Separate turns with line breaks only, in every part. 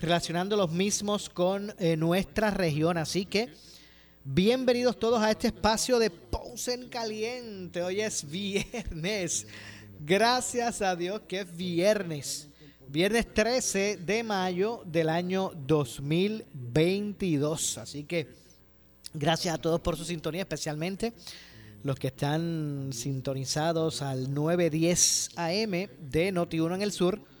relacionando los mismos con eh, nuestra región. Así que bienvenidos todos a este espacio de Ponce en Caliente. Hoy es viernes. Gracias a Dios que es viernes. Viernes 13 de mayo del año 2022. Así que gracias a todos por su sintonía, especialmente los que están sintonizados al 910 AM de Noti1 en el sur.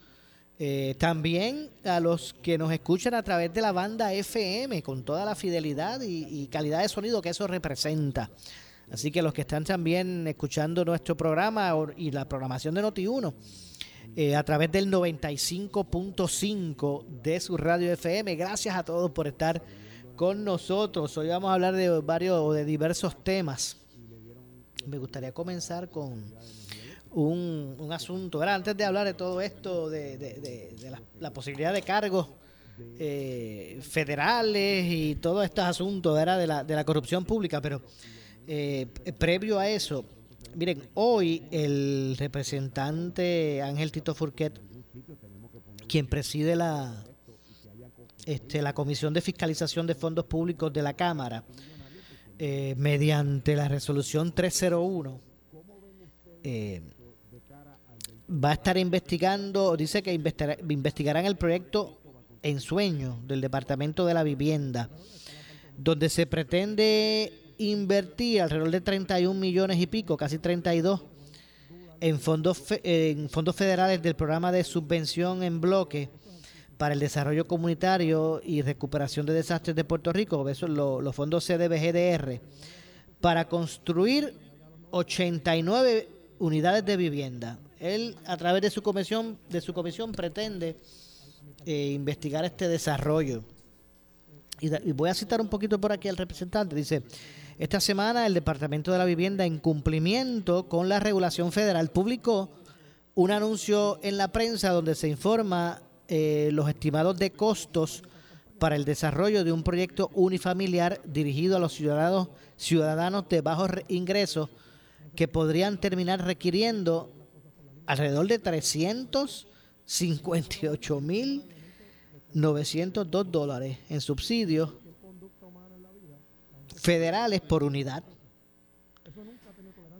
Eh, también a los que nos escuchan a través de la banda FM con toda la fidelidad y, calidad de sonido que eso representa. Así que los que están también escuchando nuestro programa y la programación de Noti1 eh, a través del 95.5 de su radio FM. Gracias a todos por estar con nosotros. Hoy vamos a hablar de varios o de diversos temas. Me gustaría comenzar con un, un asunto. ¿verdad? Antes de hablar de todo esto, de, de- la, posibilidad de cargos eh, federales y todos estos asuntos ¿verdad? De, la, de la corrupción pública, pero eh, previo a eso, miren, hoy el representante Ángel Tito Furquet, quien preside la, este, la Comisión de Fiscalización de Fondos Públicos de la Cámara, eh, mediante la resolución 301, eh, va a estar investigando, dice que investigará- investigarán el proyecto en sueño del Departamento de la Vivienda, donde se pretende invertir alrededor de 31 millones y pico, casi 32, en fondos, en fondos federales del programa de subvención en bloque para el desarrollo comunitario y recuperación de desastres de Puerto Rico, esos lo- los fondos CDBGDR, para construir 89 unidades de vivienda. Él, a través de su comisión, de su comisión pretende eh, investigar este desarrollo. Y, voy a citar un poquito por aquí al representante. Dice, esta semana el Departamento de la Vivienda, en cumplimiento con la regulación federal, publicó un anuncio en la prensa donde se informa eh, los estimados de costos para el desarrollo de un proyecto unifamiliar dirigido a los ciudadanos, ciudadanos de bajos re- ingresos que podrían terminar requiriendo alrededor de 358 mil 902 dólares en subsidios federales por unidad.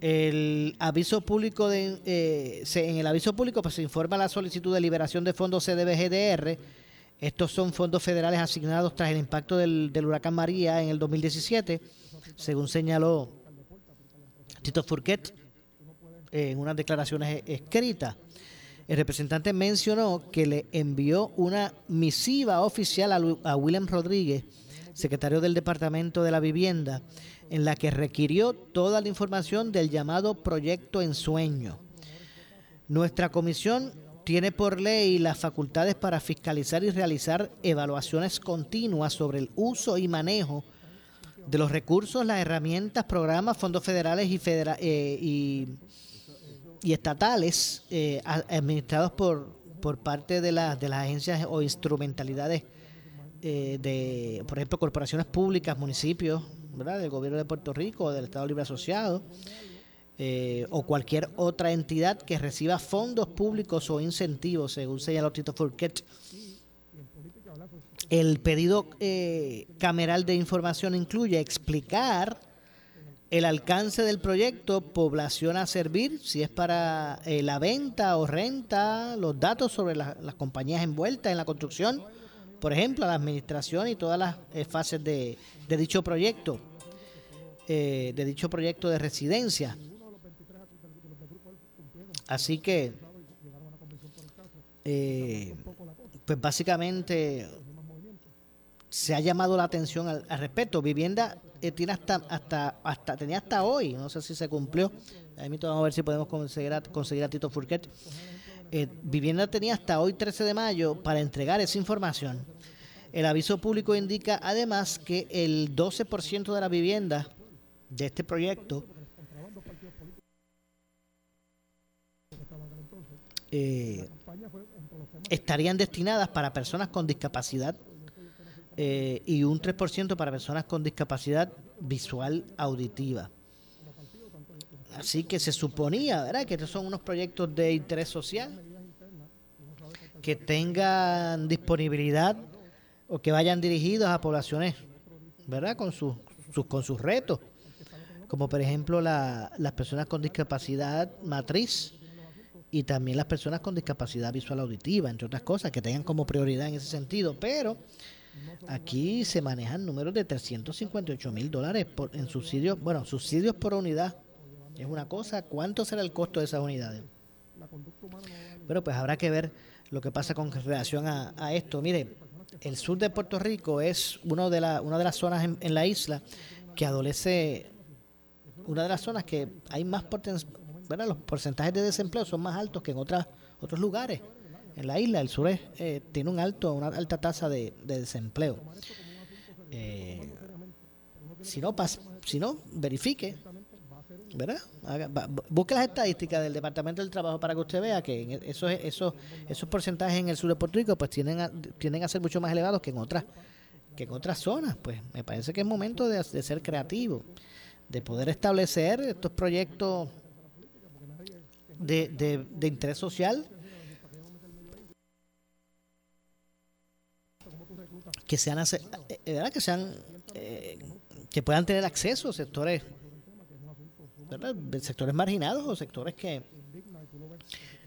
El aviso público eh, en el aviso público pues, se informa la solicitud de liberación de fondos CDBGDR. Estos son fondos federales asignados tras el impacto del, del huracán María en el 2017, según señaló Tito Furquet en unas declaraciones e- escritas. El representante mencionó que le envió una misiva oficial a, William Rodríguez, secretario del Departamento de la Vivienda, en la que requirió toda la información del llamado proyecto en sueño. Nuestra comisión tiene por ley las facultades para fiscalizar y realizar evaluaciones continuas sobre el uso y manejo de los recursos, las herramientas, programas, fondos federales y, eh, y y estatales eh, administrados por, por parte de, las de las agencias o instrumentalidades eh, de, por ejemplo, corporaciones públicas, municipios, ¿verdad? del gobierno de Puerto Rico, del Estado Libre Asociado, eh, o cualquier otra entidad que reciba fondos públicos o incentivos, según señaló Tito Furquet. El pedido eh, cameral de información incluye explicar el alcance del proyecto, población a servir, si es para eh, la venta o renta, los datos sobre la- las compañías envueltas en la construcción, por ejemplo, la administración y todas las eh, fases de, dicho proyecto, eh, de dicho proyecto de residencia. Así que, pues básicamente se ha llamado la atención al, respecto. Vivienda tiene hasta, hasta, hasta, tenía hasta hoy, no sé si se cumplió. Vamos a ver si podemos conseguir a, conseguir a Tito Furquet. Vivienda tenía hasta hoy 13 de mayo para entregar esa información. El aviso público indica además que el 12% de la vivienda de este proyecto eh, estarían destinadas para personas con discapacidad eh, y un 3% para personas con discapacidad visual auditiva. Así que se suponía, ¿verdad?, que estos son unos proyectos de interés social que tengan disponibilidad o que vayan dirigidos a poblaciones, ¿verdad? Con sus, con sus retos, como por ejemplo la, las personas con discapacidad matriz y también las personas con discapacidad visual auditiva, entre otras cosas, que tengan como prioridad en ese sentido. Pero aquí se manejan números de 358 mil dólares en subsidios, bueno, subsidios por unidad. Es una cosa, ¿cuánto será el costo de esas unidades? Pero pues habrá que ver lo que pasa con relación a, esto. Mire, el sur de Puerto Rico es uno de la, una de las zonas en, la isla que adolece, una de las zonas que hay más ¿verdad? los porcentajes de desempleo son más altos que en otras, otros lugares. En la isla, el sur eh, tiene un alto, una alta tasa de, desempleo. Eh, si no, si no, verifique ¿verdad? busque las estadísticas del Departamento del Trabajo para que usted vea que esos, esos, esos porcentajes en el sur de Puerto Rico pues tienden a, tienden a ser mucho más elevados que en otras que en otras zonas. Pues me parece que es momento de, ser creativo, de poder establecer estos proyectos de, interés social que sean, eh, ¿verdad? que sean eh, que puedan tener acceso a sectores sectores marginados o sectores que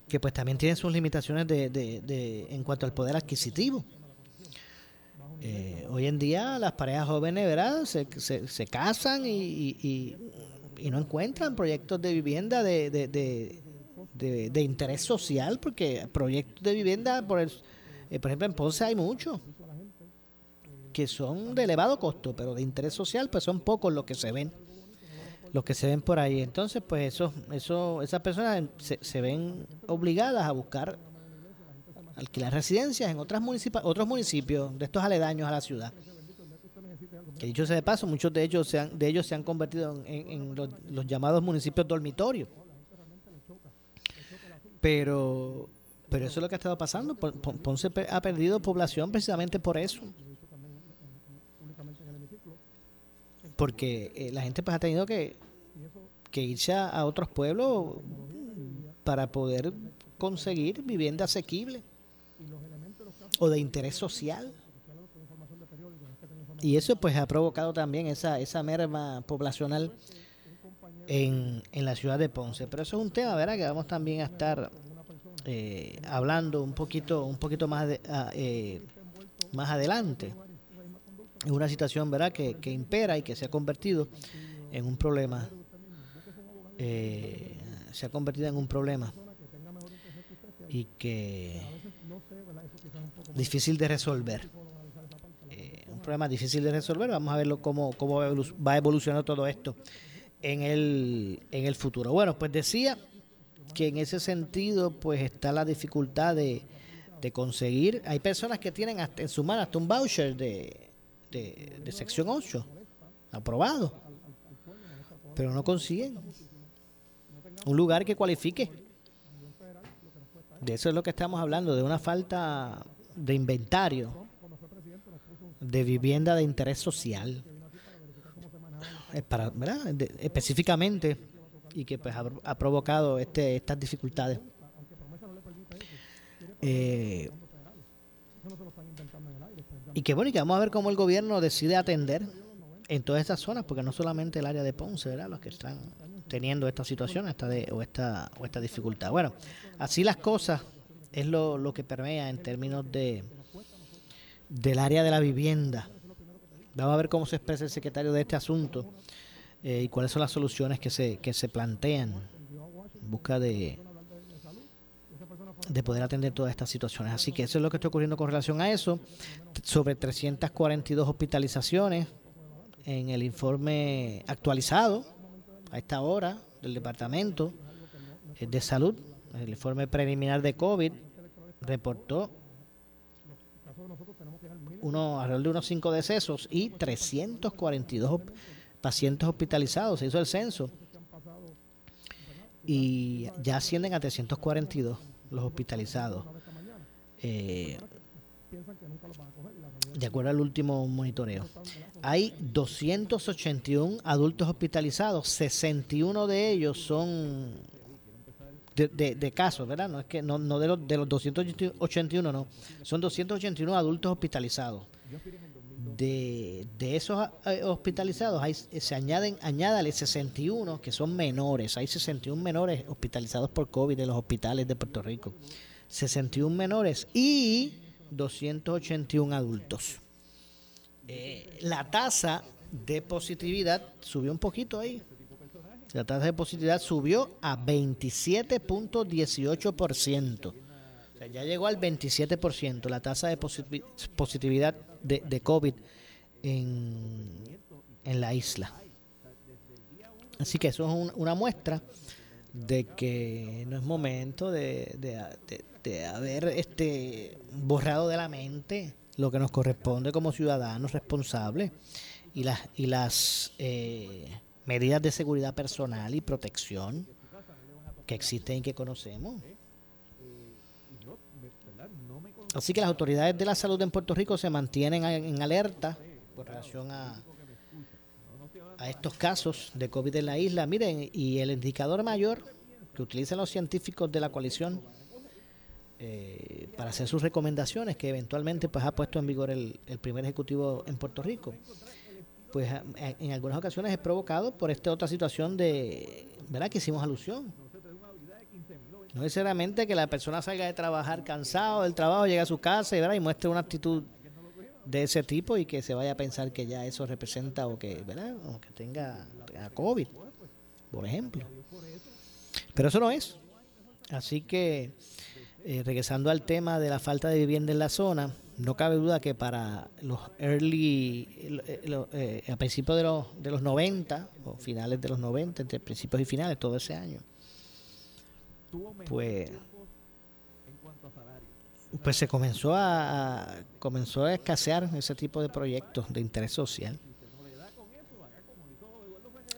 que pues también tienen sus limitaciones de, de, en cuanto al poder adquisitivo. Eh, hoy en día las parejas jóvenes ¿verdad? Se, se, casan y, y, no encuentran proyectos de vivienda de, de, de, interés social, porque proyectos de vivienda, por, el, por ejemplo, en Ponce hay muchos que son de elevado costo, pero de interés social pues son pocos los que se ven los que se ven por ahí. Entonces, pues eso, eso, esas personas se, ven obligadas a buscar alquilar residencias en otras otros municipios de estos aledaños a la ciudad. Que dicho sea de paso, muchos de ellos se han, de ellos se han convertido en, los, llamados municipios dormitorios. Pero, pero eso es lo que ha estado pasando. Ponce ha perdido población precisamente por eso. Porque eh, la gente pues ha tenido que, que irse a, otros pueblos para poder conseguir vivienda asequible o de interés social. Y eso pues ha provocado también esa, esa merma poblacional en, en la ciudad de Ponce. Pero eso es un tema, ¿verdad? Que vamos también a estar eh, hablando un poquito, un poquito más, ah, eh, más adelante es una situación verdad que, que, impera y que se ha convertido en un problema eh, se ha convertido en un problema y que difícil de resolver. Eh, un problema difícil de resolver. Vamos a verlo cómo, cómo va evolucionando todo esto en el, en el futuro. Bueno pues decía que en ese sentido pues está la dificultad de, de conseguir. Hay personas que tienen hasta en su mano hasta un voucher de de, sección 8, aprobado, pero no consiguen un lugar que cualifique. De eso es lo que estamos hablando, de una falta de inventario de vivienda de interés social. Específicamente y que pues ha, provocado este, estas dificultades. Eh, y que bueno, y que vamos a ver cómo el gobierno decide atender en todas estas zonas, porque no solamente el área de Ponce, ¿verdad? Los que están teniendo esta situación esta de, o, esta, o esta dificultad. Bueno, así las cosas es lo, lo que permea en términos de, del área de la vivienda. Vamos a ver cómo se expresa el secretario de este asunto eh, y cuáles son las soluciones que se, que se plantean en busca de, de poder atender todas estas situaciones. Así que eso es lo que está ocurriendo con relación a eso. Sobre 342 hospitalizaciones en el informe actualizado a esta hora del Departamento de Salud, el informe preliminar de COVID, reportó uno, alrededor de unos 5 decesos y 342 pacientes hospitalizados. Se hizo el censo y ya ascienden a 342 los hospitalizados. Eh, de acuerdo al último monitoreo. Hay 281 adultos hospitalizados, 61 de ellos son de, de, casos, ¿verdad? No es que no, no de, los, de los 281, no. Son 281 adultos hospitalizados. De, de esos eh, hospitalizados hay, se añaden, añádale 61 que son menores. Hay 61 menores hospitalizados por COVID en los hospitales de Puerto Rico. 61 menores y 281 adultos. Eh, la tasa de positividad subió un poquito ahí. La tasa de positividad subió a 27.18%. Ya llegó al 27% la tasa de positividad de, COVID en, en, la isla. Así que eso es una muestra de que no es momento de, de, de, haber este borrado de la mente lo que nos corresponde como ciudadanos responsables y las y las eh, medidas de seguridad personal y protección que existen y que conocemos. Así que las autoridades de la salud en Puerto Rico se mantienen en alerta con relación a, estos casos de COVID en la isla. Miren, y el indicador mayor que utilizan los científicos de la coalición eh, para hacer sus recomendaciones, que eventualmente pues ha puesto en vigor el, el primer ejecutivo en Puerto Rico, pues en algunas ocasiones es provocado por esta otra situación de, ¿verdad? Que hicimos alusión. No necesariamente que la persona salga de trabajar cansado del trabajo, llegue a su casa y, y muestre una actitud de ese tipo y que se vaya a pensar que ya eso representa o que, tenga, COVID, por ejemplo. Pero eso no es. Así que, eh, regresando al tema de la falta de vivienda en la zona, no cabe duda que para los early, eh, eh, a principios de los, de los 90, o finales de los 90, entre principios y finales, todo ese año, pues, pues se comenzó a, comenzó a escasear ese tipo de proyectos de interés social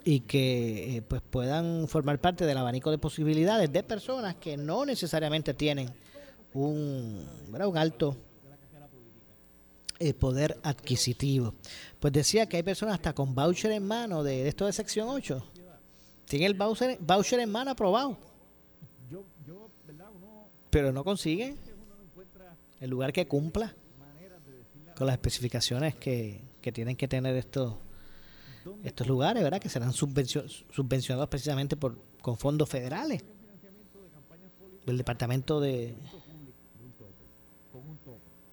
y que eh, pues puedan formar parte del abanico de posibilidades de personas que no necesariamente tienen un, alto el poder adquisitivo. Pues decía que hay personas hasta con voucher en mano de, esto de sección 8. Tiene el voucher, voucher en mano aprobado. Pero no consigue el lugar que cumpla con las especificaciones que, que tienen que tener estos estos lugares, ¿verdad? Que serán subvencionados precisamente por con fondos federales del Departamento de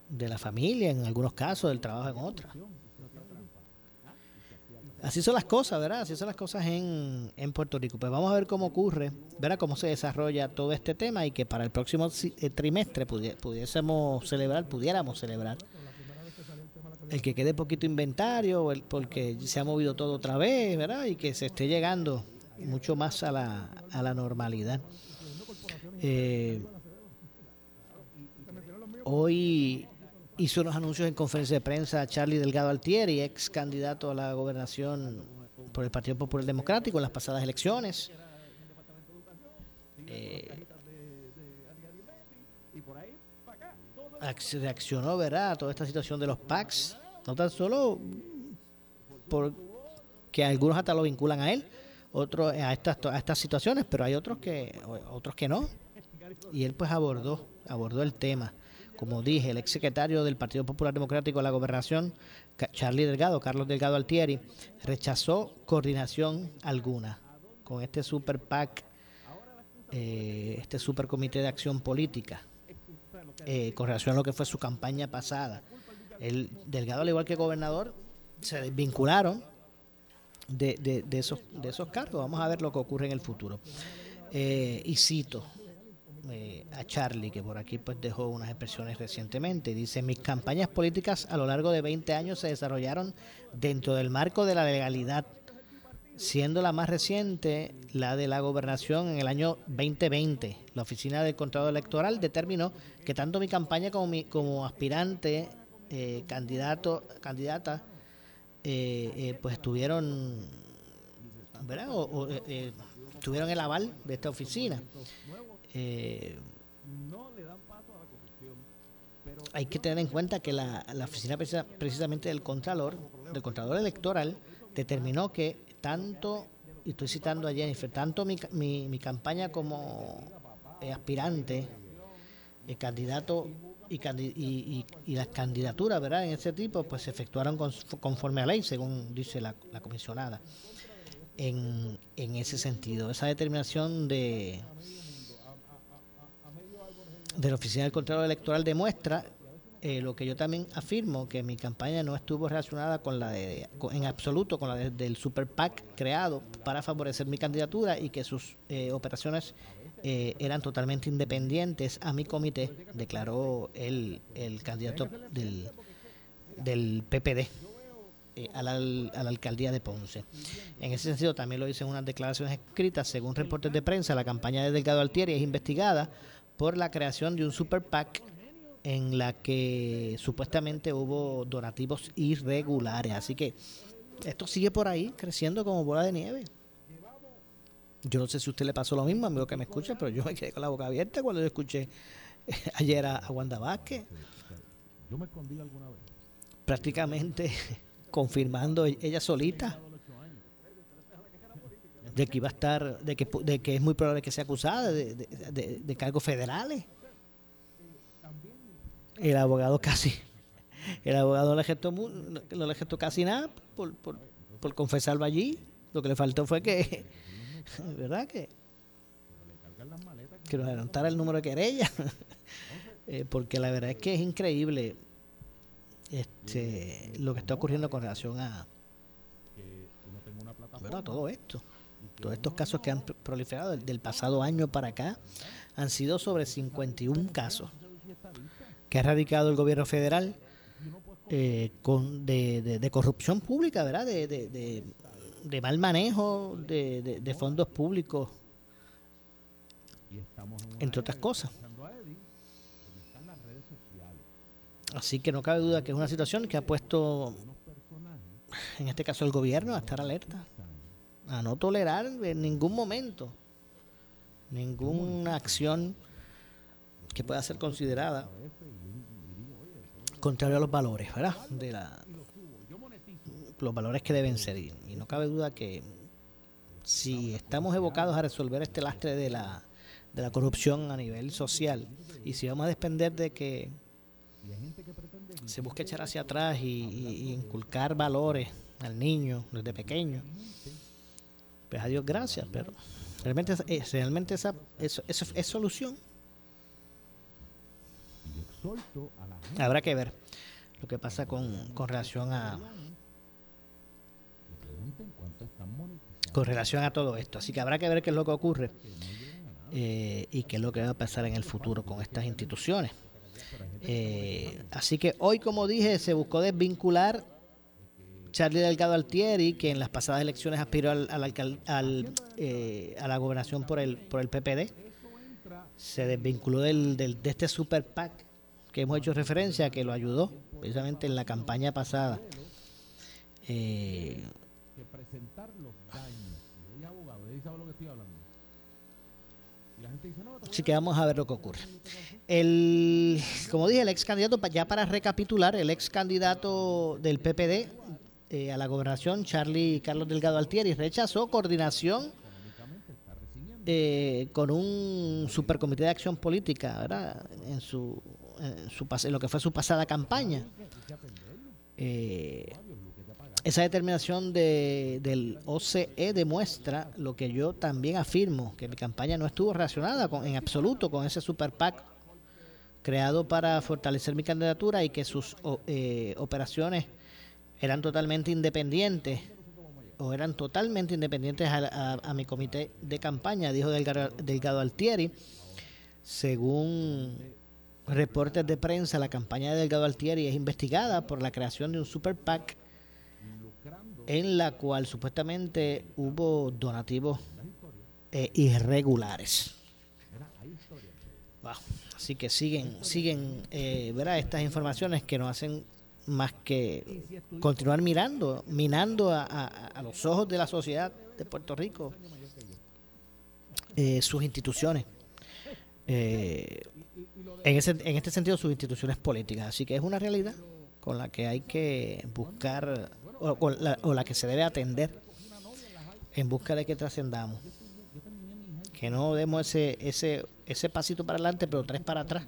de la familia en algunos casos, del trabajo en otras. Así son las cosas, ¿verdad? Así son las cosas en, en Puerto Rico. Pues vamos a ver cómo ocurre, ¿verdad? Cómo se desarrolla todo este tema y que para el próximo eh, trimestre pudiésemos celebrar, pudiéramos celebrar el que quede poquito inventario, el, porque se ha movido todo otra vez, ¿verdad? Y que se esté llegando mucho más a la, a la normalidad. Eh, hoy hizo unos anuncios en conferencia de prensa Charlie Delgado Altieri, ex candidato a la gobernación por el Partido Popular Democrático en las pasadas elecciones. Eh, reaccionó, ¿verdad?, a toda esta situación de los PACs, no tan solo porque algunos hasta lo vinculan a él, otros a estas a estas situaciones, pero hay otros que otros que no. Y él pues abordó abordó el tema como dije, el exsecretario del Partido Popular Democrático de la Gobernación, Charlie Delgado, Carlos Delgado Altieri, rechazó coordinación alguna con este super PAC, eh, este super comité de acción política, eh, con relación a lo que fue su campaña pasada. El Delgado, al igual que el gobernador, se desvincularon de, de, esos, de esos cargos. Vamos a ver lo que ocurre en el futuro. Eh, y cito eh, a Charlie, que por aquí pues dejó unas expresiones recientemente. Dice, mis campañas políticas a lo largo de 20 años se desarrollaron dentro del marco de la legalidad, siendo la más reciente la de la gobernación en el año 2020. La Oficina del Contrato Electoral determinó que tanto mi campaña como, mi, como aspirante, eh, candidato, candidata, pues tuvieron, ¿verdad? O, tuvieron el aval de esta oficina. Eh, hay que tener en cuenta que la, oficina precisamente del Contralor, del Contralor Electoral, determinó que tanto, y estoy citando a Jennifer, tanto mi, mi, campaña como eh, aspirante, el eh, candidato y, y, y, las candidaturas, ¿verdad? En ese tipo, pues se efectuaron conforme a ley, según dice la, la comisionada en, en ese sentido. Esa determinación de, de la Oficina del Control Electoral demuestra eh, lo que yo también afirmo, que mi campaña no estuvo relacionada con la de, en absoluto con la del Super PAC creado para favorecer mi candidatura y que sus eh, operaciones eh, eran totalmente independientes a mi comité, declaró el, el candidato del, del PPD. Eh, a, la, alcaldía de Ponce. En ese sentido, también lo dicen unas declaraciones escritas, según reportes de prensa, la campaña de Delgado Altieri es investigada por la creación de un super PAC en la que supuestamente hubo donativos irregulares. Así que esto sigue por ahí, creciendo como bola de nieve. Yo no sé si a usted le pasó lo mismo, amigo que me escucha, pero yo me quedé con la boca abierta cuando yo escuché ayer a, a Wanda Vázquez. Yo me escondí alguna vez. Prácticamente confirmando ella solita de que iba a estar, de que, de que es muy probable que sea acusada de, cargos federales. El abogado casi, el abogado no le gestó, no le gestó casi nada por, por, por confesarlo allí. Lo que le faltó fue que, ¿verdad? Que, que nos adelantara el número de querella. Eh, porque la verdad es que es increíble este, lo que está ocurriendo con relación a todo esto. Todos estos casos que han proliferado del, pasado año para acá han sido sobre 51 casos que ha radicado el gobierno federal eh, con, de, corrupción pública, ¿verdad? De, de mal manejo de, fondos públicos, entre otras cosas. Así que no cabe duda que es una situación que ha puesto, en este caso el gobierno, a estar alerta, a no tolerar en ningún momento ninguna acción que pueda ser considerada contrario a los valores, ¿verdad? De la, los valores que deben ser. Y, no cabe duda que si estamos evocados a resolver este lastre de la, de la corrupción a nivel social y si vamos a depender de que se busca echar hacia atrás y, inculcar valores al niño desde pequeño. Pues a Dios gracias, pero realmente, realmente esa, eso, eso es solución. Habrá que ver lo que pasa con, con relación a con relación a todo esto. Así que habrá que ver qué es lo que ocurre eh, y qué es lo que va a pasar en el futuro con estas instituciones. Eh, así que hoy, como dije, se buscó desvincular Charlie Delgado Altieri, que en las pasadas elecciones aspiró al, al, eh, a la gobernación por el, por el PPD. Se desvinculó de este super PAC que hemos hecho referencia, que lo ayudó precisamente en la campaña pasada. Eh, Así que vamos a ver lo que ocurre. El, como dije, el ex candidato, ya para recapitular, el ex candidato del PPD eh, a la gobernación, Charlie Carlos Delgado Altieri, rechazó coordinación eh, con un supercomité de acción política, ¿verdad? En su, en su lo que fue su pasada campaña. Eh, esa determinación de, del OCE demuestra lo que yo también afirmo, que mi campaña no estuvo relacionada con, en absoluto con ese super PAC creado para fortalecer mi candidatura y que sus eh, operaciones eran totalmente independientes o eran totalmente independientes a, mi comité de campaña, dijo Delgado, Altieri. Según reportes de prensa, la campaña de Delgado Altieri es investigada por la creación de un super PAC en la cual supuestamente hubo donativos eh, irregulares. Así que siguen, siguen, eh, Estas informaciones que nos hacen más que continuar mirando, minando a, los ojos de la sociedad de Puerto Rico eh, sus instituciones. Eh, en, ese, en este sentido, sus instituciones políticas. Así que es una realidad con la que hay que buscar o, la, o la que se debe atender en busca de que trascendamos. Que no demos ese, ese, ese pasito para adelante, pero tres para atrás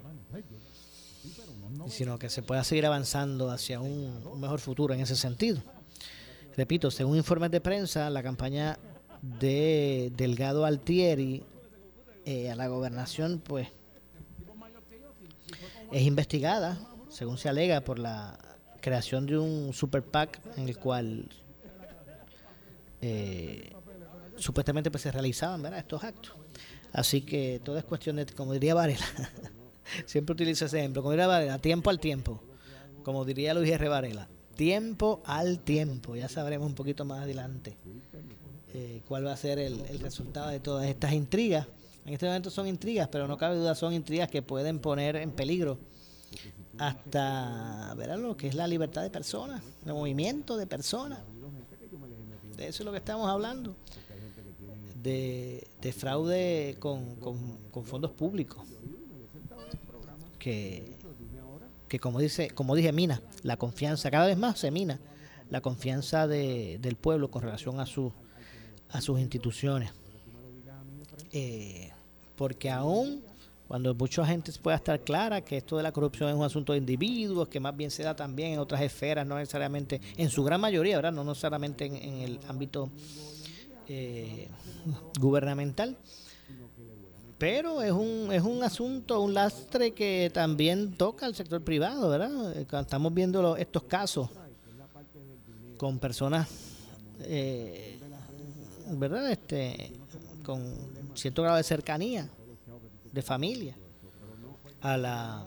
sino que se pueda seguir avanzando hacia un, mejor futuro en ese sentido. Repito, según informes de prensa, la campaña de Delgado Altieri eh, a la gobernación, pues, es investigada, según se alega, por la creación de un super PAC en el cual eh, supuestamente pues se realizaban estos actos. Así que todo es cuestión de, como diría Varela, Siempre utilizo ese ejemplo. Como diría Varela, tiempo al tiempo. Como diría Luis R. Varela, tiempo al tiempo. Ya sabremos un poquito más adelante eh, cuál va a ser el, resultado de todas estas intrigas. En este momento son intrigas, pero no cabe duda, son intrigas que pueden poner en peligro hasta ver lo que es la libertad de personas, el movimiento de personas. De eso es lo que estamos hablando. De, fraude con fondos públicos que, como dice, como dije, mina la confianza, cada vez más se mina la confianza de, del pueblo con relación a su, a sus instituciones. Eh, porque aún cuando mucha gente pueda estar clara que esto de la corrupción es un asunto de individuos, que más bien se da también en otras esferas, no necesariamente, en su gran mayoría, ¿verdad? No necesariamente en, el ámbito eh, gubernamental, pero es un, es un asunto, un lastre que también toca al sector privado, ¿verdad? Eh, estamos viendo estos casos con personas, eh, ¿verdad? Este, con cierto grado de cercanía, de familia, a la,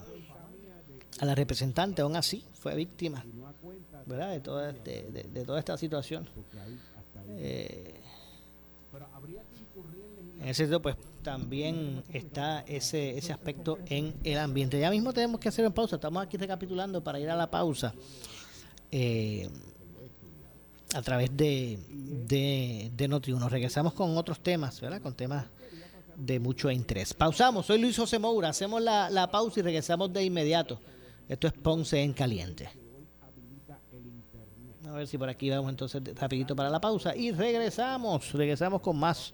a la representante, aún así, fue víctima, ¿verdad? De toda, de, toda esta situación. Eh, en ese sentido, pues también está ese, ese aspecto en el ambiente. Ya mismo tenemos que hacer una pausa. Estamos aquí recapitulando para ir a la pausa. Eh, a través de, de, de noti Regresamos con otros temas, ¿verdad? Con temas de mucho interés. Pausamos. Soy Luis José Moura. Hacemos la, la pausa y regresamos de inmediato. Esto es Ponce en Caliente. A ver si por aquí vamos entonces rapidito para la pausa y regresamos. Regresamos con más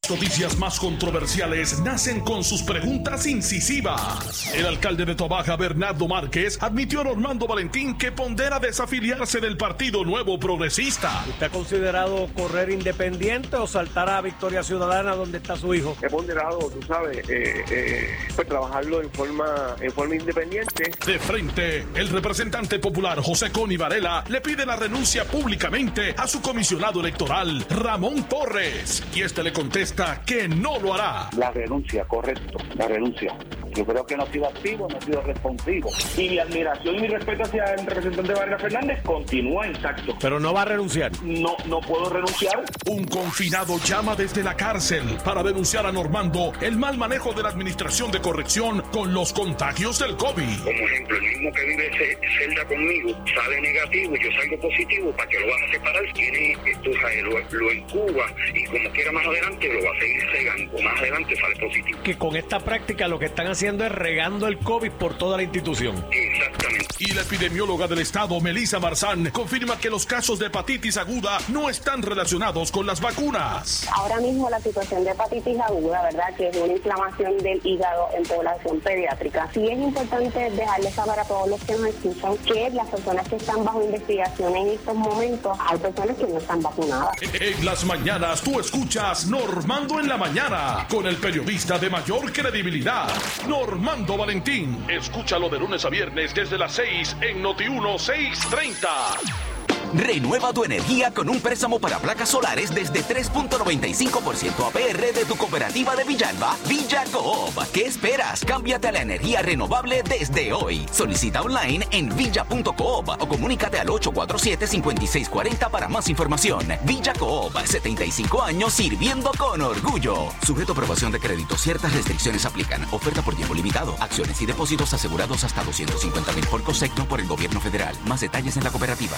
noticias más controversiales nacen con sus preguntas incisivas. El alcalde de Tobaja, Bernardo Márquez, admitió a Normando Valentín que pondera desafiliarse del Partido Nuevo Progresista.
¿Usted ha considerado correr independiente o saltar a Victoria Ciudadana donde está su hijo?
He ponderado, tú sabes, eh, eh, pues trabajarlo en forma, en forma independiente.
De frente, el representante popular José Coni Varela le pide la renuncia públicamente a su comisionado electoral, Ramón Torres. Y este le contesta que no lo hará.
La renuncia, correcto, la renuncia. Yo creo que no ha sido activo, no ha sido responsivo. Y mi admiración y mi respeto hacia el representante Varela Fernández continúa intacto.
Pero no va a renunciar.
No, no puedo renunciar.
Un confinado llama desde la cárcel para denunciar a Normando el mal manejo de la administración de corrección con los contagios del COVID.
Como ejemplo, el mismo que vive celda conmigo sale negativo y yo salgo positivo, ¿para que lo vas a separar? Tiene esto, lo, lo encuba y como quiera más adelante lo va a seguir cegando. Más adelante sale positivo.
Que con esta práctica lo que están haciendo es regando el COVID por toda la institución.
Exactamente.
Y la epidemióloga del estado, Melissa Marzán, confirma que los casos de hepatitis aguda no están relacionados con las vacunas.
Ahora mismo la situación de hepatitis aguda, ¿verdad? Que es una inflamación del hígado en población pediátrica. Sí es importante dejarles saber a todos los que nos escuchan que las personas que están bajo investigación en estos momentos, hay personas que no están vacunadas.
En las mañanas tú escuchas Normando en la mañana con el periodista de mayor credibilidad, Normando Valentín. Escúchalo de lunes a viernes desde las 6 en Noti 1 630.
Renueva tu energía con un préstamo para placas solares desde 3.95% APR de tu cooperativa de Villalba, Villa Coop. ¿Qué esperas? Cámbiate a la energía renovable desde hoy. Solicita online en villa.coop o comunícate al 847-5640 para más información. Villa Coop, 75 años sirviendo con orgullo. Sujeto a aprobación de crédito, ciertas restricciones aplican. Oferta por tiempo limitado. Acciones y depósitos asegurados hasta 250 mil por concepto por el gobierno federal. Más detalles en la cooperativa.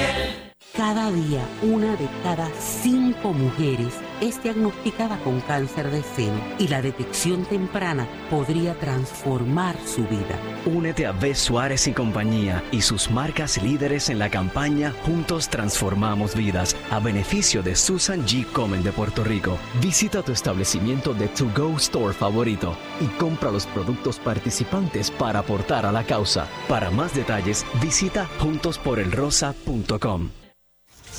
a Furiel.
Cada día, una de cada cinco mujeres es diagnosticada con cáncer de seno y la detección temprana podría transformar su vida.
Únete a Bess Suárez y compañía y sus marcas líderes en la campaña Juntos Transformamos Vidas a beneficio de Susan G. Komen de Puerto Rico. Visita tu establecimiento de To Go Store favorito y compra los productos participantes para aportar a la causa. Para más detalles, visita juntosporelrosa.com.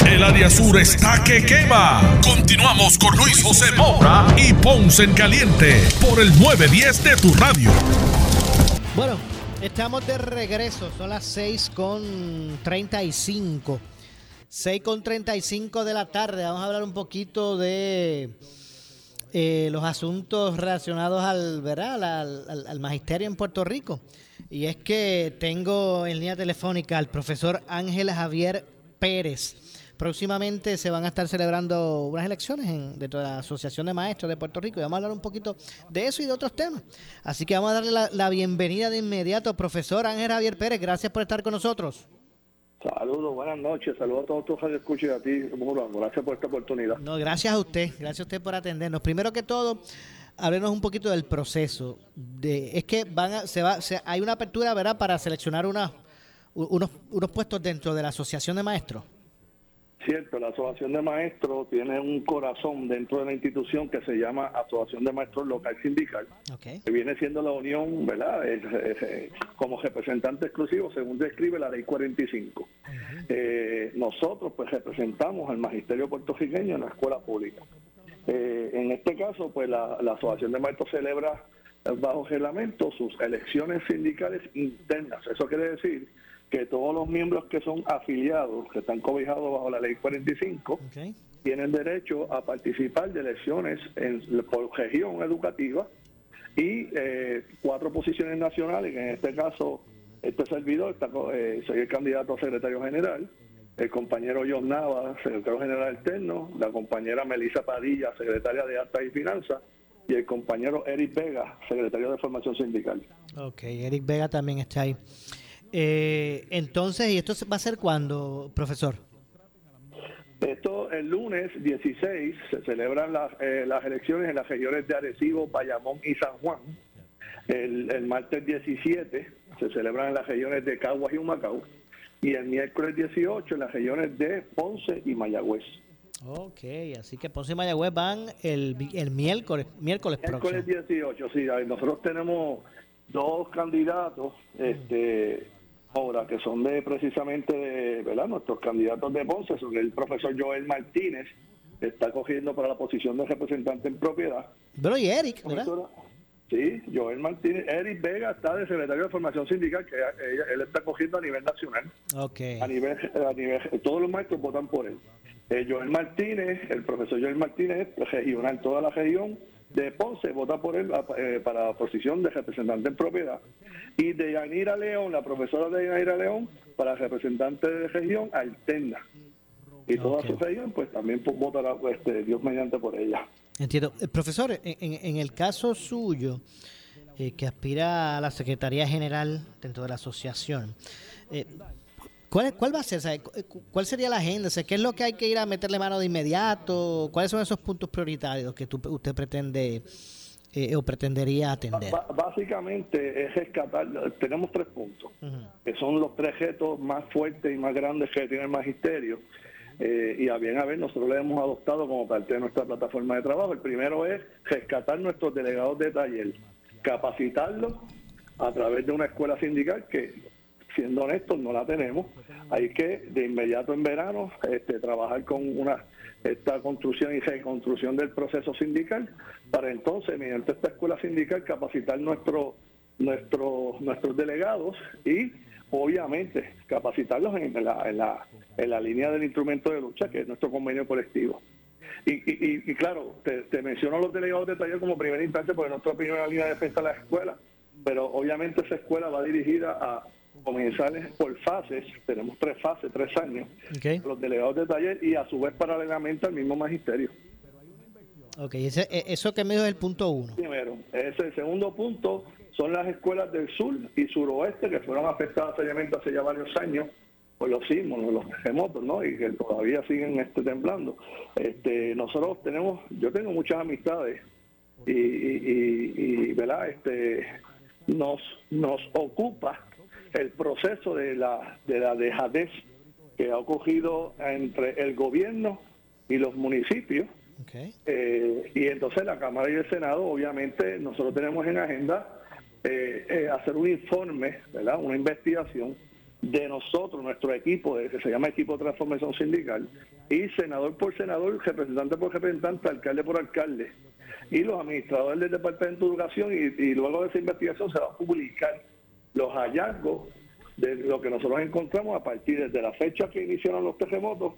El área sur está que quema. Continuamos con Luis José Moura y Ponce en Caliente por el 910 de tu radio.
Bueno, estamos de regreso. Son las 6 con 35. 6 con 35 de la tarde. Vamos a hablar un poquito de eh, los asuntos relacionados al, al, al magisterio en Puerto Rico. Y es que tengo en línea telefónica al profesor Ángel Javier Pérez próximamente se van a estar celebrando unas elecciones en, dentro de la Asociación de Maestros de Puerto Rico y vamos a hablar un poquito de eso y de otros temas. Así que vamos a darle la, la bienvenida de inmediato, profesor Ángel Javier Pérez. Gracias por estar con nosotros.
Saludos, buenas noches, saludos a todos tus escuchas y a ti. Gracias por esta oportunidad.
No, gracias a usted, gracias a usted por atendernos. Primero que todo, háblenos un poquito del proceso. De, es que van a, se va, se- hay una apertura, ¿verdad?, para seleccionar una, unos, unos puestos dentro de la Asociación de Maestros.
Cierto, la Asociación de Maestros tiene un corazón dentro de la institución que se llama Asociación de Maestros Local Sindical, que viene siendo la unión, ¿verdad?, Es- es- es- como representante exclusivo, según describe la Ley 45. Eh, nosotros, pues, representamos al magisterio puertorriqueño en la escuela pública. Eh, en este caso, pues, la, la Asociación de Maestros celebra bajo reglamento sus elecciones sindicales internas. Eso quiere decir que todos los miembros que son afiliados, que están cobijados bajo la ley 45, tienen derecho a participar de elecciones en, por región educativa y eh, cuatro posiciones nacionales, que en este caso este servidor, está, eh, soy el candidato a secretario general, el compañero John Nava, secretario general alterno, la compañera Melissa Padilla, secretaria de Actas y Finanzas, y el compañero Eric Vega, secretario de Formación Sindical.
Ok, Eric Vega también está ahí. Eh, entonces, ¿y esto va a ser cuándo, profesor?
Esto el lunes 16 se celebran las, eh, las elecciones en las regiones de Arecibo, Bayamón y San Juan. El, el martes 17 se celebran en las regiones de Caguas y Humacao. Y el miércoles 18 en las regiones de Ponce y Mayagüez.
Ok, así que Ponce y Mayagüez van el, el miércoles, miércoles próximo.
Miércoles 18, sí. Nosotros tenemos dos candidatos, este, ahora que son de precisamente de, ¿verdad? Nuestros candidatos de Ponce, son el profesor Joel Martínez, que está cogiendo para la posición de representante en propiedad.
Pero y Eric, ¿verdad?
Sí, Joel Martínez. Eric Vega está de secretario de formación sindical, que ella- él está cogiendo a nivel nacional.
Ok.
A nivel, a nivel, todos los maestros votan por él. Eh, Joel Martínez, el profesor Joel Martínez, regional, toda la región de Ponce, vota por él eh, para la posición de representante en propiedad. Y de Yanira León, la profesora de Yanira León, para representante de región alterna. Y toda su región, pues también pues, votará pues, este, Dios mediante por ella.
Entiendo. Eh, profesor, en, en- el caso suyo, eh, que aspira a la Secretaría General dentro de la asociación, eh, ¿cuál, ¿cuál va a ser? O sea, ¿Cuál sería la agenda? O sea, ¿Qué es lo que hay que ir a meterle mano de inmediato? ¿Cuáles son esos puntos prioritarios que tú- usted pretende eh, o pretendería atender?
Básicamente es rescatar, tenemos tres puntos, que son los tres retos más fuertes y más grandes que tiene el magisterio. Eh, y a bien a ver, nosotros le hemos adoptado como parte de nuestra plataforma de trabajo. El primero es rescatar nuestros delegados de taller, capacitarlos a través de una escuela sindical que, siendo honestos, no la tenemos. Hay que de inmediato en verano este, trabajar con una esta construcción y reconstrucción del proceso sindical para entonces, mediante esta escuela sindical, capacitar nuestro, nuestro, nuestros delegados y obviamente capacitarlos en la, en, la, en la línea del instrumento de lucha, que es nuestro convenio colectivo. Y, y, claro, te, te menciono los delegados de taller como primera instancia porque nuestra es la línea de defensa de la escuela, pero obviamente esa escuela va dirigida a comenzar por fases, tenemos tres fases, tres años, los delegados de taller y a su vez paralelamente al mismo magisterio.
Ok, ese- e- eso que me dio es el punto uno.
Primero, ese el segundo punto son las escuelas del sur y suroeste que fueron afectadas seriamente hace ya varios años por los sismos, los terremotos, ¿no? Y que todavía siguen este, temblando. Este, nosotros tenemos, yo tengo muchas amistades y, y, y- y, ¿verdad? Este, nos, nos ocupa el proceso de la, de la dejadez que ha ocurrido entre el gobierno y los municipios. Eh, y entonces la Cámara y el Senado, obviamente, nosotros tenemos en agenda eh, eh, hacer un informe, ¿verdad? Una investigación de nosotros, nuestro equipo, de- que se llama Equipo de Transformación Sindical, y senador por senador, representante por representante, alcalde por alcalde, y los administradores del Departamento de Educación, y, y luego de esa investigación se va a publicar los hallazgos de lo que nosotros encontramos a partir desde la fecha que iniciaron los terremotos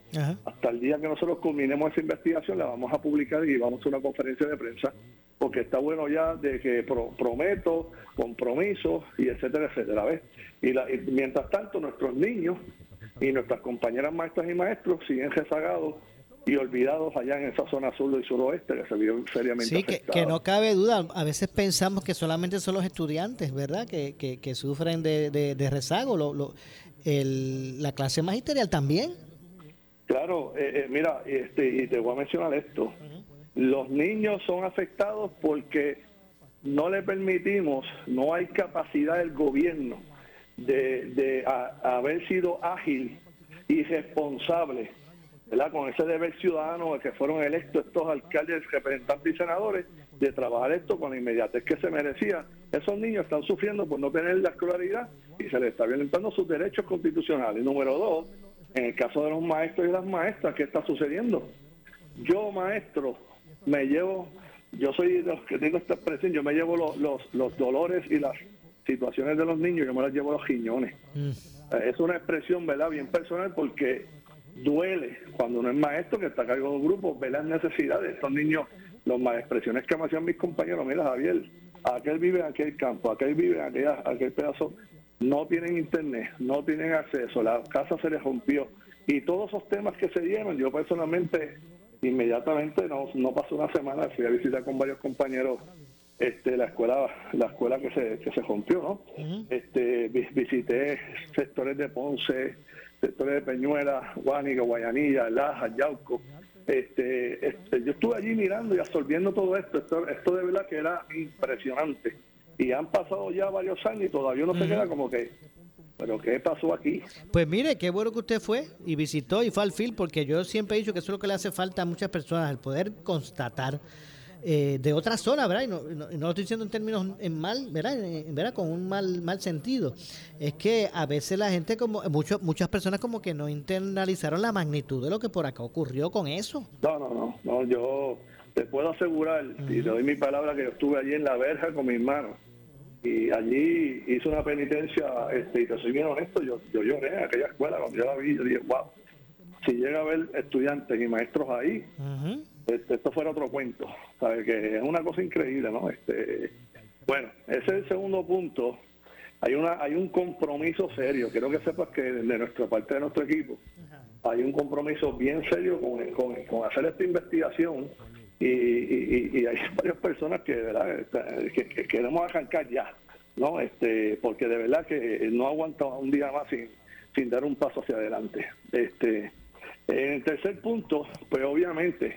hasta el día que nosotros culminemos esa investigación, la vamos a publicar y vamos a una conferencia de prensa, porque está bueno ya de que pro- prometo, compromisos y etcétera, etcétera. ¿ves? Y, la- y mientras tanto, nuestros niños y nuestras compañeras maestras y maestros siguen rezagados y olvidados allá en esa zona sur y suroeste que se vio seriamente
Sí, que, que no cabe duda. A veces pensamos que solamente son los estudiantes, ¿verdad? Que, que, que sufren de, de, de rezago. Lo, lo- el- la clase magisterial también.
Claro, eh, eh, mira, este, y te voy a mencionar esto. Los niños son afectados porque no le permitimos, no hay capacidad del gobierno de, de a- haber sido ágil y responsable, ¿verdad? Con ese deber ciudadano que fueron electos estos alcaldes, representantes y senadores, de trabajar esto con la inmediatez que se merecía. Esos niños están sufriendo por no tener la escolaridad y se les está violentando sus derechos constitucionales. Número dos, en el caso de los maestros y las maestras, ¿qué está sucediendo? Yo, maestro, me llevo, yo soy de los que tengo esta expresión, yo me llevo los, los, los dolores y las situaciones de los niños, yo me las llevo a los riñones. Eh, Es una expresión, ¿verdad?, bien personal porque duele cuando uno es maestro que está a cargo de un grupo, ver las necesidades de estos niños, más expresiones que me hacían mis compañeros, mira Javier, aquel vive en aquel campo, aquel vive en aquella- aquel pedazo, no tienen internet, no tienen acceso, la casa se les rompió. Y todos esos temas que se dieron, yo personalmente inmediatamente no, no pasó una semana, fui a visitar con varios compañeros este la escuela la escuela que se, que se rompió no este vi- visité sectores de Ponce sectores de Peñuela Guánica Guayanilla Laja Yauco. Este, este, yo estuve allí mirando y absorbiendo todo esto. esto esto de verdad que era impresionante. Y han pasado ya varios años y todavía uno se queda como que pero qué pasó aquí
Pues mire, qué bueno que usted fue y visitó y fue al FIL, porque yo siempre he dicho que eso es lo que le hace falta a muchas personas, el poder constatar eh, de otra zona, ¿verdad? Y no, lo estoy diciendo en términos en mal, ¿verdad? En- en- ¿verdad? Con un mal mal sentido. Es que a veces la gente, como mucho, muchas personas como que no internalizaron la magnitud de lo que por acá ocurrió con eso.
No, no, no, no, yo te puedo asegurar y te doy mi palabra que yo estuve allí en la verja con mi hermano y allí hice una penitencia este, y te soy bien honesto, yo, yo lloré en aquella escuela cuando yo la vi, yo dije, wow, si llega a haber estudiantes y maestros ahí, este, esto fuera otro cuento, ¿sabes? Que es una cosa increíble, ¿no? Este, bueno, ese es el segundo punto. Hay una hay un compromiso serio, quiero que sepas que de nuestra parte de nuestro equipo hay un compromiso bien serio con, con, con hacer esta investigación y, y- y- hay varias personas que, de ¿verdad? Este, que, que queremos arrancar ya, ¿no? Este, porque de verdad que no aguanta un día más sin, sin dar un paso hacia adelante. Este, en el tercer punto, pues obviamente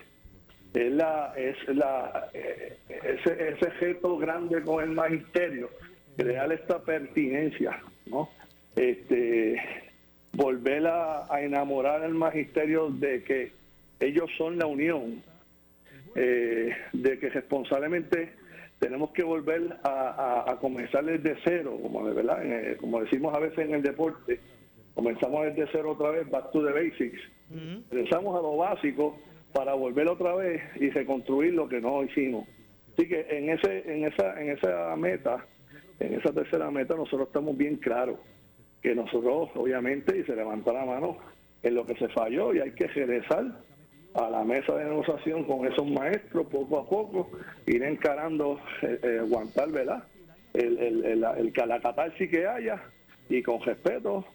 es la es la eh, ese, ese reto grande con el magisterio crear esta pertinencia no este volver a, a enamorar al magisterio de que ellos son la unión eh, de que responsablemente tenemos que volver a, a- a comenzar desde cero como de verdad Eh, como decimos a veces en el deporte comenzamos desde cero otra vez back to the basics. Regresamos a lo básico para volver otra vez y reconstruir lo que no hicimos. Así que en ese, en esa, en esa meta, en esa tercera meta, nosotros estamos bien claros que nosotros, obviamente, y se levanta la mano en lo que se falló y hay que regresar a la mesa de negociación con esos maestros poco a poco, ir encarando, eh, eh, aguantar, ¿verdad? El, el, el, el, catarsis que haya y con respeto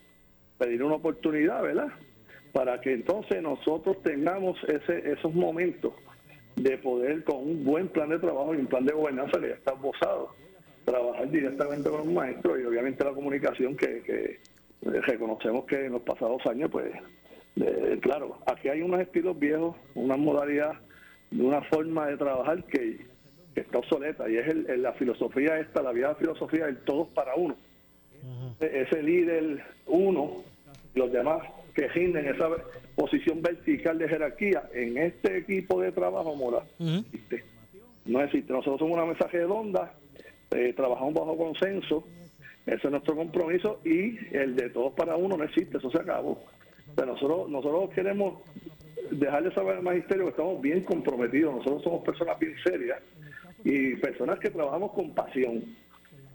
pedir una oportunidad, ¿verdad? Para que entonces nosotros tengamos ese, esos momentos de poder con un buen plan de trabajo y un plan de gobernanza que ya está esbozado, trabajar directamente con los maestros y obviamente la comunicación que, que eh, reconocemos que en los pasados años, pues, eh, claro, aquí hay unos estilos viejos, una modalidad, una forma de trabajar que, que está obsoleta y es el- el- la filosofía esta, la vieja filosofía del todos para uno. Ese líder uno, los demás que rinden esa posición vertical de jerarquía en este equipo de trabajo moral existe. No existe. Nosotros somos una mesa redonda, eh, trabajamos bajo consenso, ese es nuestro compromiso y el de todos para uno no existe, eso se acabó. Pero nosotros, nosotros queremos dejarle saber al magisterio que estamos bien comprometidos, nosotros somos personas bien serias y personas que trabajamos con pasión.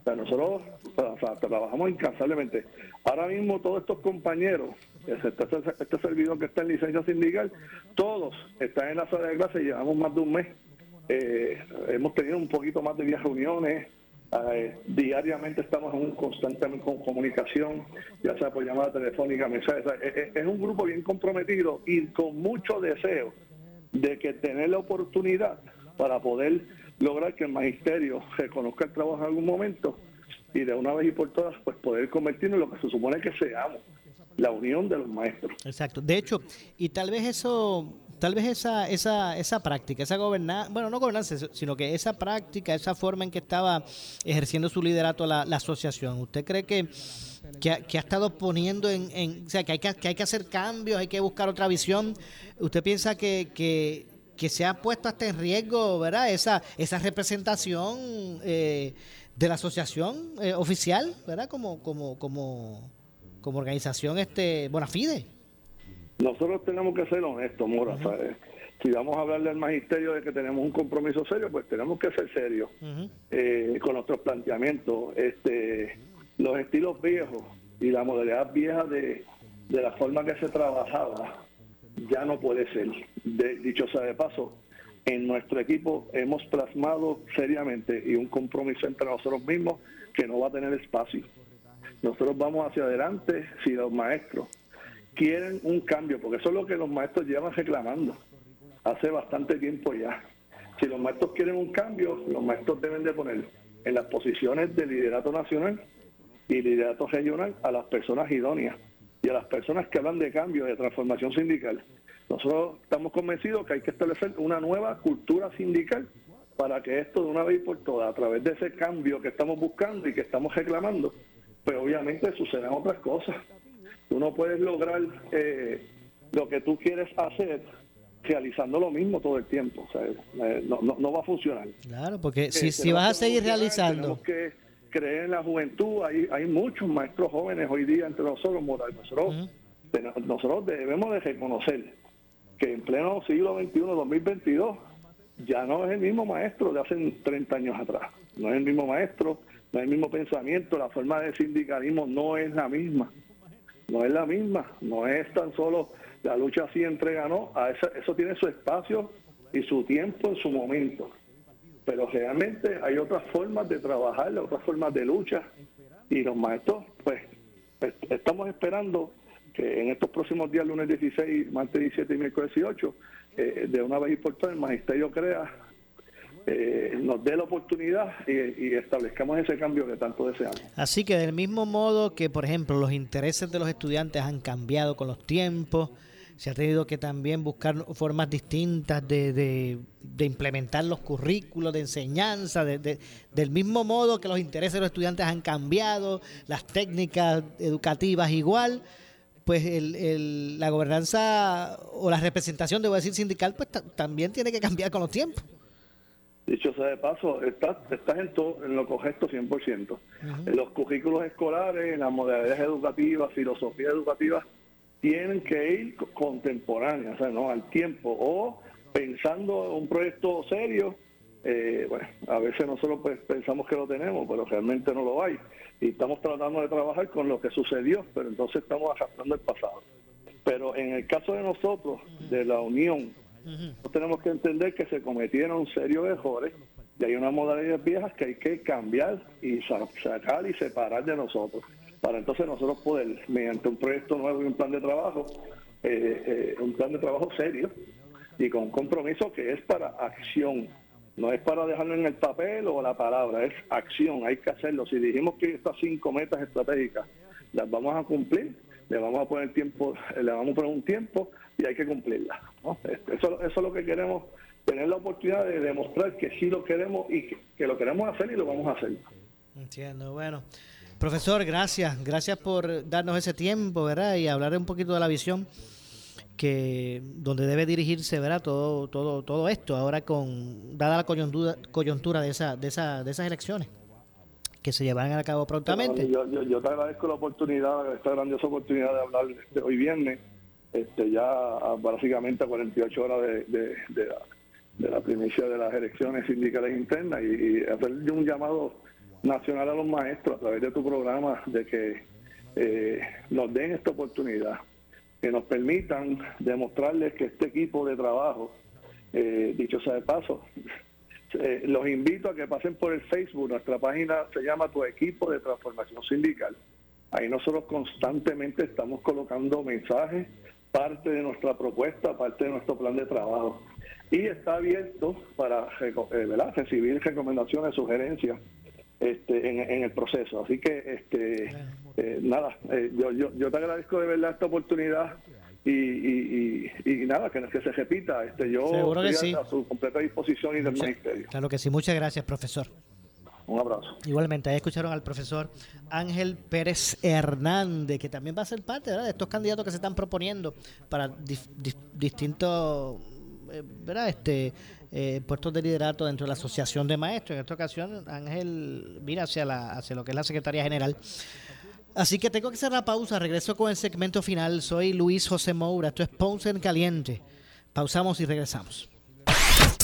O sea, nosotros o sea, trabajamos incansablemente. Ahora mismo todos estos compañeros, este, este servidor que está en licencia sindical, todos están en la sala de clase llevamos más de un mes. Eh, hemos tenido un poquito más de 10 reuniones, Eh, diariamente estamos en constante con comunicación, ya sea por llamada telefónica, mensajes. Es, es- es un grupo bien comprometido y con mucho deseo de que tener la oportunidad para poder lograr que el magisterio reconozca el trabajo en algún momento y de una vez y por todas pues poder convertirnos en lo que se supone que seamos, la unión de los maestros.
Exacto. De hecho, y tal vez eso, tal vez esa, esa, esa práctica, esa gobernanza, bueno, no gobernanza, sino que esa práctica, esa forma en que estaba ejerciendo su liderato la, asociación, ¿usted cree que, que, ha, que ha estado poniendo en, en- o sea, que hay que, que hay que hacer cambios, hay que buscar otra visión? ¿Usted piensa que, que, que se ha puesto hasta en riesgo, verdad, esa, esa representación eh, de la asociación eh, oficial, verdad, como, como, como, como organización este bona fide?
Nosotros tenemos que ser honestos, Mora. ¿sabes? Si vamos a hablarle al magisterio de que tenemos un compromiso serio, pues tenemos que ser serios eh, con nuestros planteamientos. Este, los estilos viejos y la modalidad vieja de, de la forma que se trabajaba ya no puede ser. De, dicho sea de paso, en nuestro equipo hemos plasmado seriamente y un compromiso entre nosotros mismos que no va a tener espacio. Nosotros vamos hacia adelante si los maestros quieren un cambio, porque eso es lo que los maestros llevan reclamando hace bastante tiempo ya. Si los maestros quieren un cambio, los maestros deben de poner en las posiciones de liderato nacional y liderato regional a las personas idóneas y a las personas que hablan de cambio, de transformación sindical. Nosotros estamos convencidos que hay que establecer una nueva cultura sindical para que esto de una vez y por todas, a través de ese cambio que estamos buscando y que estamos reclamando, pues obviamente sucedan otras cosas. Tú no puedes lograr eh, lo que tú quieres hacer realizando lo mismo todo el tiempo. O sea, eh, no, no, no va a funcionar.
Claro, porque
Eh,
si, vas a seguir realizando,
que creer en la juventud. Hay, hay muchos maestros jóvenes hoy día entre nosotros, Moral. Nosotros, nosotros debemos de reconocer que en pleno siglo XXI, 2022, ya no es el mismo maestro de hace 30 años atrás. No es el mismo maestro, no es el mismo pensamiento, la forma de sindicalismo no es la misma. No es la misma, no es tan solo la lucha así entre ganó, a esa- eso tiene su espacio y su tiempo en su momento. Pero realmente hay otras formas de trabajar, otras formas de lucha y los maestros, pues, est- estamos esperando que en estos próximos días, lunes 16, martes 17 y miércoles 18, eh, de una vez y por todas el magisterio crea, eh, nos dé la oportunidad y, establezcamos ese cambio que tanto deseamos.
así que del mismo modo que, por ejemplo, los intereses de los estudiantes han cambiado con los tiempos, se ha tenido que también buscar formas distintas de, de- de implementar los currículos de enseñanza, de- de- del mismo modo que los intereses de los estudiantes han cambiado, las técnicas educativas igual, pues el- el- la gobernanza o la representación, debo decir, sindical, pues ta- también tiene que cambiar con los tiempos.
Dicho sea de paso, estás, estás en, todo, en lo correcto 100%. En los currículos escolares, en las modalidades educativas, filosofía educativa, tienen que ir co- contemporáneas, o sea, no al tiempo, o pensando un proyecto serio, eh, bueno, a veces nosotros pues, pensamos que lo tenemos, pero realmente no lo hay. Y estamos tratando de trabajar con lo que sucedió, pero entonces estamos arrastrando el pasado. Pero en el caso de nosotros, de la Unión, tenemos que entender que se cometieron serios errores y hay unas modalidades viejas que hay que cambiar y sa- sacar y separar de nosotros para entonces nosotros poder, mediante un proyecto nuevo y un plan de trabajo, eh, eh, un plan de trabajo serio y con un compromiso que es para acción, no es para dejarlo en el papel o la palabra, es acción, hay que hacerlo. Si dijimos que estas cinco metas estratégicas las vamos a cumplir, le vamos a poner tiempo, le vamos a poner un tiempo y hay que cumplirlas. ¿no? Este, Eso, eso es lo que queremos, tener la oportunidad de demostrar que sí lo queremos y que, que lo queremos hacer y lo vamos a hacer.
Entiendo, bueno. Profesor, gracias, gracias por darnos ese tiempo, ¿verdad? Y hablar un poquito de la visión que donde debe dirigirse, ¿verdad? Todo, todo, todo esto, ahora con dada la coyuntura, coyuntura de esa, de esa, de esas elecciones que se llevarán a cabo prontamente.
Yo, yo, yo te agradezco la oportunidad, esta grandiosa oportunidad de hablar este, hoy viernes, este, ya básicamente a 48 horas de, de- de la primicia de las elecciones sindicales internas y, y hacer un llamado nacional a los maestros a través de tu programa de que eh, nos den esta oportunidad, que nos permitan demostrarles que este equipo de trabajo, eh, dicho sea de paso, eh, los invito a que pasen por el Facebook. Nuestra página se llama Tu Equipo de Transformación Sindical. Ahí nosotros constantemente estamos colocando mensajes, parte de nuestra propuesta, parte de nuestro plan de trabajo. Y está abierto para eh, recibir recomendaciones, sugerencias este, en, el proceso. Así que, este, eh, nada, eh, yo, yo, yo te agradezco de verdad esta oportunidad y, y, nada, que, que se repita. Este, yo estoy a su completa disposición y del ministerio.
Claro que sí, muchas gracias, profesor.
Un abrazo.
Igualmente, ahí escucharon al profesor Ángel Pérez Hernández, que también va a ser parte de estos candidatos que se están proponiendo para distintos eh, ¿verdad? Este, eh, puestos de liderato dentro de la Asociación de Maestros. En esta ocasión, Ángel mira hacia, la, hacia lo que es la Secretaría General. Así que tengo que hacer la pausa. Regreso con el segmento final. Soy Luis José Moura. Esto es Ponce en Caliente. Pausamos y regresamos.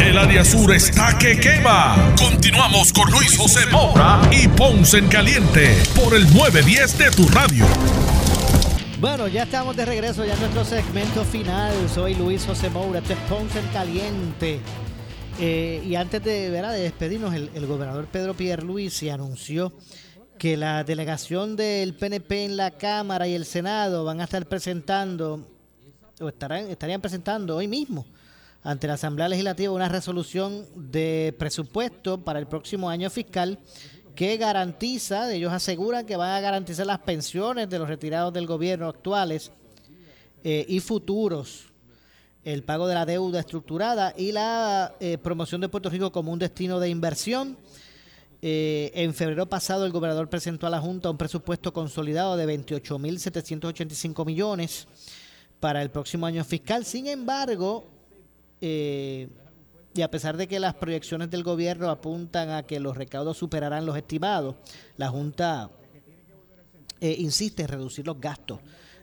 El área sur está que quema. Continuamos con Luis José Moura y Ponce en Caliente por el 910 de tu radio.
Bueno, ya estamos de regreso ya en nuestro segmento final. Soy Luis José Moura, este es Ponce en Caliente. Eh, y antes de, de despedirnos, el, gobernador Pedro Pierluisi anunció que la delegación del PNP en la Cámara y el Senado van a estar presentando, o estarán, estarían presentando hoy mismo, ante la Asamblea Legislativa una resolución de presupuesto para el próximo año fiscal que garantiza, ellos aseguran que van a garantizar las pensiones de los retirados del gobierno actuales eh, y futuros, el pago de la deuda estructurada y la eh, promoción de Puerto Rico como un destino de inversión. Eh, en febrero pasado el gobernador presentó a la Junta un presupuesto consolidado de 28.785 millones para el próximo año fiscal. Sin embargo, eh, y a pesar de que las proyecciones del gobierno apuntan a que los recaudos superarán los estimados, la Junta eh, insiste en reducir los gastos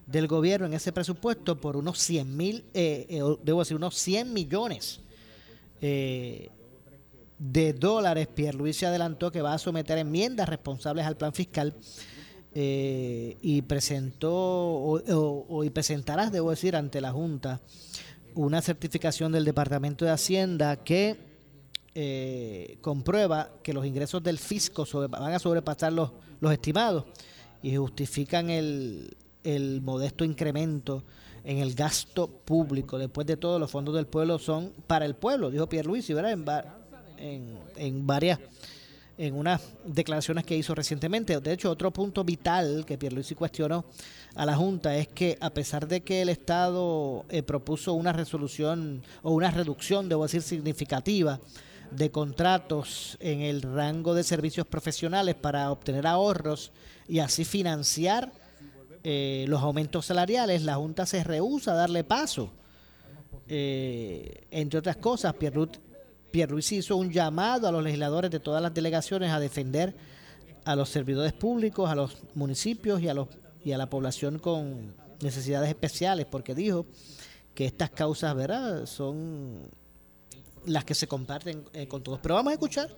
del gobierno en ese presupuesto por unos 100 mil, eh, debo decir, unos 100 millones de dólares. Pierre Luis se adelantó que va a someter enmiendas responsables al plan fiscal y presentó o, y presentará, debo decir, ante la Junta una certificación del Departamento de Hacienda que eh, comprueba que los ingresos del fisco van a sobrepasar los, los estimados y justifican el, el modesto incremento en el gasto público. Después de todo, los fondos del pueblo son para el pueblo, dijo Pierre Luis, ¿verdad? En, en, en varias en unas declaraciones que hizo recientemente. De hecho, otro punto vital que Pierluisi cuestionó a la Junta es que a pesar de que el Estado eh, propuso una resolución o una reducción, debo decir, significativa de contratos en el rango de servicios profesionales para obtener ahorros y así financiar eh, los aumentos salariales, la Junta se rehúsa a darle paso. Eh, entre otras cosas, Pierluisi Pierluisi hizo un llamado a los legisladores de todas las delegaciones a defender a los servidores públicos, a los municipios y a los y a la población con necesidades especiales, porque dijo que estas causas, ¿verdad?, son las que se comparten eh, con todos. Pero vamos a escuchar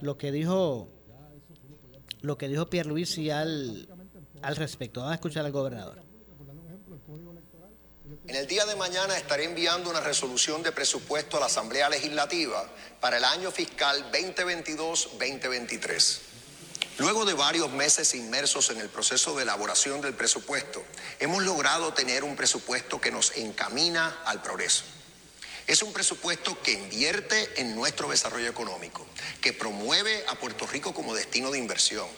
lo que dijo lo que dijo al al respecto. Vamos a escuchar al gobernador.
En el día de mañana estaré enviando una resolución de presupuesto a la Asamblea Legislativa para el año fiscal 2022-2023. Luego de varios meses inmersos en el proceso de elaboración del presupuesto, hemos logrado tener un presupuesto que nos encamina al progreso. Es un presupuesto que invierte en nuestro desarrollo económico, que promueve a Puerto Rico como destino de inversión,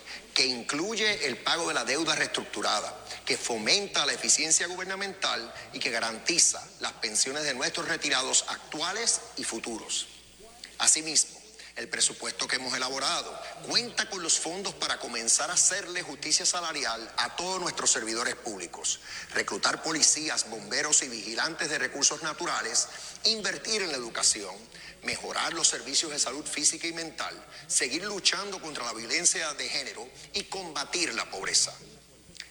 que incluye el pago de la deuda reestructurada, que fomenta la eficiencia gubernamental y que garantiza las pensiones de nuestros retirados actuales y futuros. Asimismo, El presupuesto que hemos elaborado cuenta con los fondos para comenzar a hacerle justicia salarial a todos nuestros servidores públicos, reclutar policías, bomberos y vigilantes de recursos naturales, invertir en la educación, mejorar los servicios de salud física y mental, seguir luchando contra la violencia de género y combatir la pobreza.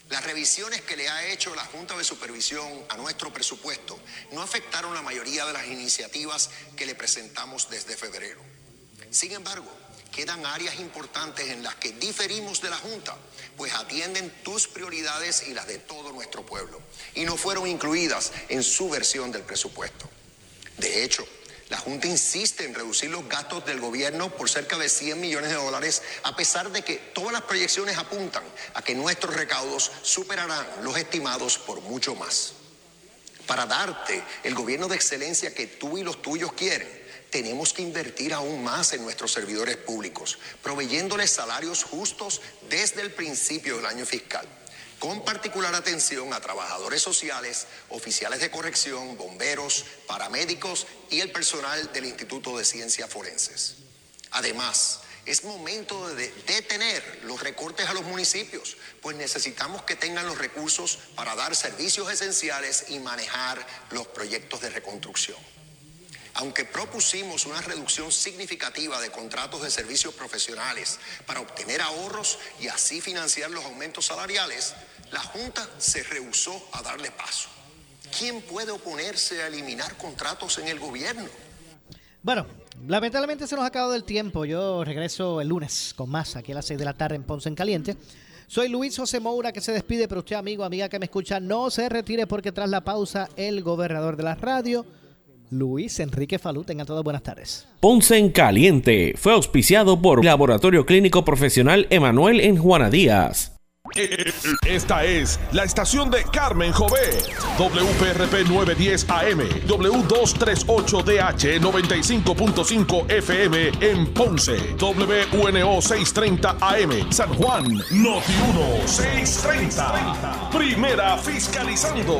Las revisiones que le ha hecho la Junta de Supervisión a nuestro presupuesto no afectaron la mayoría de las iniciativas que le presentamos desde febrero. Sin embargo, quedan áreas importantes en las que diferimos de la Junta, pues atienden tus prioridades y las de todo nuestro pueblo, y no fueron incluidas en su versión del presupuesto. De hecho, la Junta insiste en reducir los gastos del gobierno por cerca de 100 millones de dólares, a pesar de que todas las proyecciones apuntan a que nuestros recaudos superarán los estimados por mucho más. Para darte el gobierno de excelencia que tú y los tuyos quieren, tenemos que invertir aún más en nuestros servidores públicos, proveyéndoles salarios justos desde el principio del año fiscal con particular atención a trabajadores sociales, oficiales de corrección, bomberos, paramédicos y el personal del Instituto de Ciencias Forenses. Además, es momento de detener los recortes a los municipios, pues necesitamos que tengan los recursos para dar servicios esenciales y manejar los proyectos de reconstrucción. Aunque propusimos una reducción significativa de contratos de servicios profesionales para obtener ahorros y así financiar los aumentos salariales, la Junta se rehusó a darle paso. ¿Quién puede oponerse a eliminar contratos en el gobierno?
Bueno, lamentablemente se nos ha acabado el tiempo. Yo regreso el lunes con más aquí a las 6 de la tarde en Ponce en Caliente. Soy Luis José Moura que se despide, pero usted, amigo, amiga que me escucha, no se retire porque tras la pausa, el gobernador de la radio, Luis Enrique Falú, tengan todas buenas tardes.
Ponce en Caliente fue auspiciado por Laboratorio Clínico Profesional Emanuel en Juana Díaz.
Esta es la estación de Carmen Jové. WPRP 910 AM, W238DH 95.5 FM en Ponce, WNO 630 AM, San Juan, Noti 1 630. Primera fiscalizando.